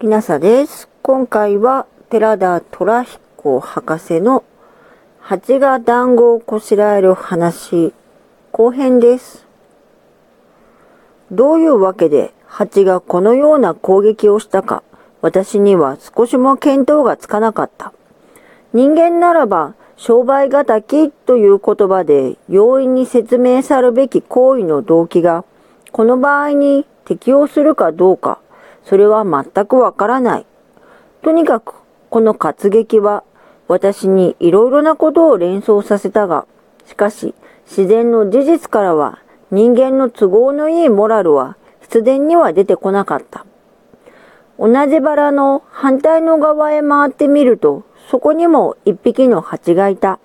りなさです。今回は寺田虎彦博士の蜂が団子をこしらえる話後編です。どういうわけで蜂がこのような攻撃をしたか私には少しも見当がつかなかった。人間ならば商売敵という言葉で容易に説明さるべき行為の動機がこの場合に適用するかどうかそれは全くわからない。とにかく、この活劇は私にいろいろなことを連想させたが、しかし自然の事実からは人間の都合のいいモラルは必然には出てこなかった。同じバラの反対の側へ回ってみると、そこにも一匹の蜂がいた。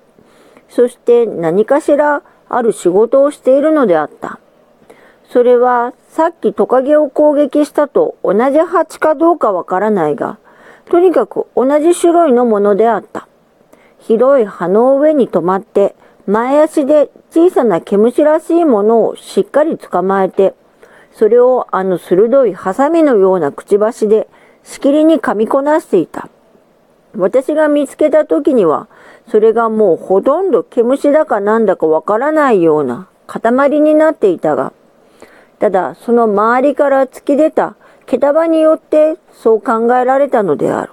そして何かしらある仕事をしているのであった。それはさっきトカゲを攻撃したと同じ蜂かどうかわからないが、とにかく同じ種類のものであった。広い葉の上に止まって、前足で小さな毛虫らしいものをしっかり捕まえて、それをあの鋭いハサミのようなくちばしでしきりに噛みこなしていた。私が見つけた時には、それがもうほとんど毛虫だかなんだかわからないような塊になっていたが、ただ、その周りから突き出た毛束によってそう考えられたのである。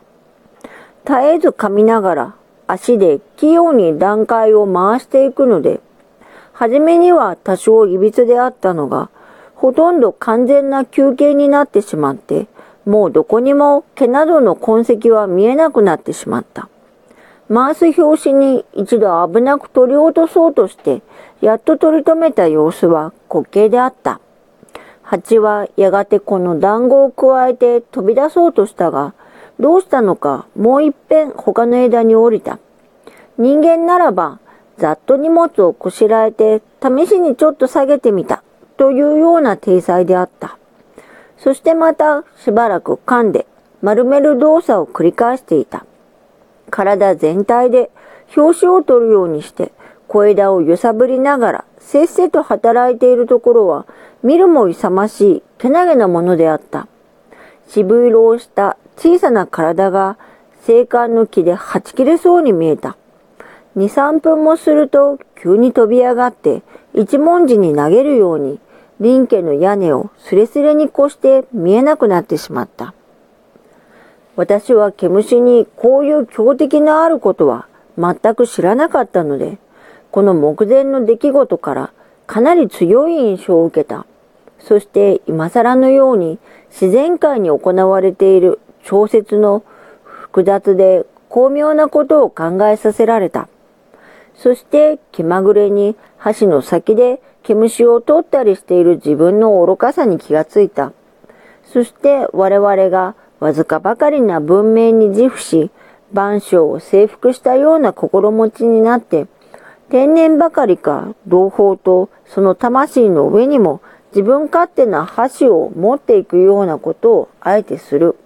絶えず噛みながら足で器用に段階を回していくので、初めには多少歪であったのが、ほとんど完全な休憩になってしまって、もうどこにも毛などの痕跡は見えなくなってしまった。回す拍子に一度危なく取り落とそうとして、やっと取り留めた様子は滑稽であった。蜂はやがてこの団子を加えて飛び出そうとしたが、どうしたのかもう一遍他の枝に降りた。人間ならば、ざっと荷物をこしらえて試しにちょっと下げてみたというような体裁であった。そしてまたしばらく噛んで丸める動作を繰り返していた。体全体で表紙を取るようにして小枝を揺さぶりながらせっせと働いているところは見るも勇ましい、けなげなものであった。渋色をした小さな体が、青函の木ではち切れそうに見えた。二、三分もすると、急に飛び上がって、一文字に投げるように、林家の屋根をすれすれに越して見えなくなってしまった。私は毛虫にこういう強敵のあることは全く知らなかったので、この目前の出来事からかなり強い印象を受けた。そして今更のように自然界に行われている小説の複雑で巧妙なことを考えさせられた。そして気まぐれに箸の先で毛虫を取ったりしている自分の愚かさに気がついた。そして我々がわずかばかりな文明に自負し、万象を征服したような心持ちになって、天然ばかりか同胞とその魂の上にも自分勝手な箸を持っていくようなことをあえてする。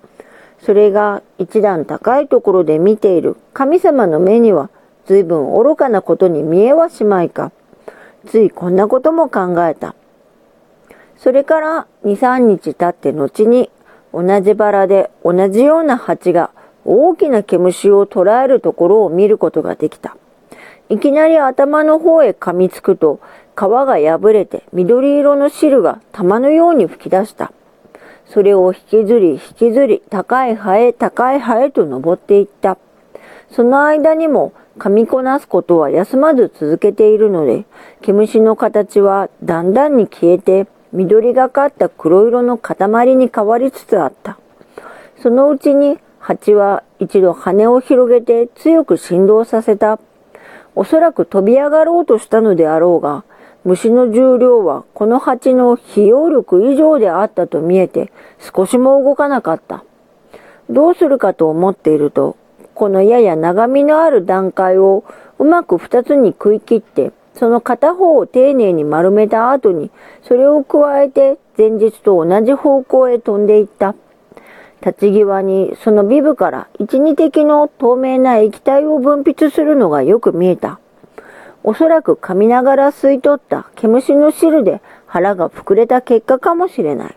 それが一段高いところで見ている神様の目には随分愚かなことに見えはしまいか。ついこんなことも考えた。それから2、3日経って後に同じバラで同じような蜂が大きな毛虫を捕らえるところを見ることができた。いきなり頭の方へ噛みつくと皮が破れて緑色の汁が玉のように吹き出した。それを引きずり引きずり高い葉へ高い葉へと登っていった。その間にも噛みこなすことは休まず続けているので、毛虫の形はだんだんに消えて緑がかった黒色の塊に変わりつつあった。そのうちに蜂は一度羽を広げて強く振動させた。おそらく飛び上がろうとしたのであろうが、虫の重量はこの蜂の費用力以上であったと見えて少しも動かなかった。どうするかと思っていると、このやや長みのある段階をうまく二つに食い切って、その片方を丁寧に丸めた後に、それを加えて前日と同じ方向へ飛んでいった。立ち際にそのビブから一二滴の透明な液体を分泌するのがよく見えた。おそらく噛みながら吸い取った毛虫の汁で腹が膨れた結果かもしれない。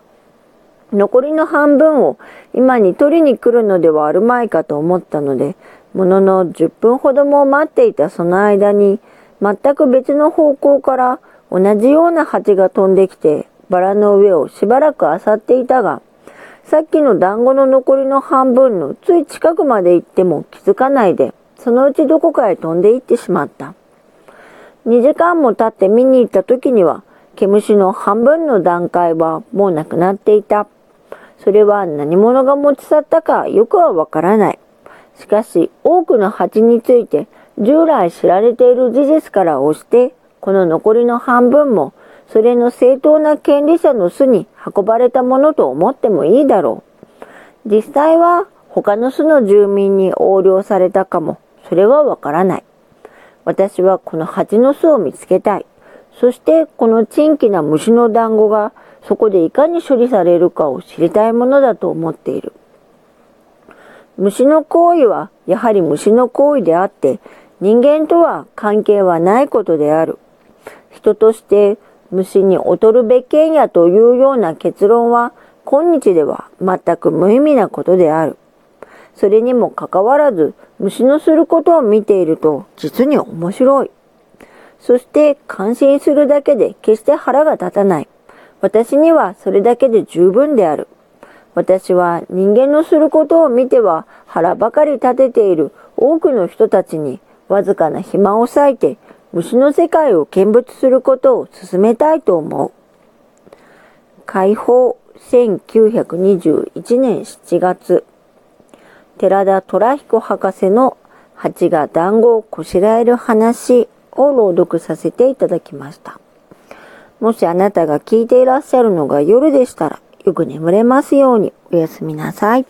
残りの半分を今に取りに来るのではあるまいかと思ったので、ものの10分ほども待っていたその間に、全く別の方向から同じような蜂が飛んできて、バラの上をしばらく漁っていたが、さっきの団子の残りの半分のつい近くまで行っても気づかないで、そのうちどこかへ飛んで行ってしまった。2時間も経って見に行った時には、毛虫の半分の段階はもうなくなっていた。それは何者が持ち去ったかよくはわからない。しかし、多くの蜂について従来知られている事実から押して、この残りの半分も、それの正当な権利者の巣に運ばれたものと思ってもいいだろう。実際は他の巣の住民に横領されたかも、それはわからない。私はこの蜂の巣を見つけたい。そしてこの珍奇な虫の団子がそこでいかに処理されるかを知りたいものだと思っている。虫の行為はやはり虫の行為であって人間とは関係はないことである。人として虫に劣るべきやというような結論は今日では全く無意味なことである。それにもかかわらず虫のすることを見ていると実に面白い。そして感心するだけで決して腹が立たない。私にはそれだけで十分である。私は人間のすることを見ては腹ばかり立てている多くの人たちにわずかな暇を割いて虫の世界を見物することを進めたいと思う。解放1921年7月寺田虎彦博士の蜂が団子をこしらえる話を朗読させていただきました。もしあなたが聞いていらっしゃるのが夜でしたら、よく眠れますようにおやすみなさい。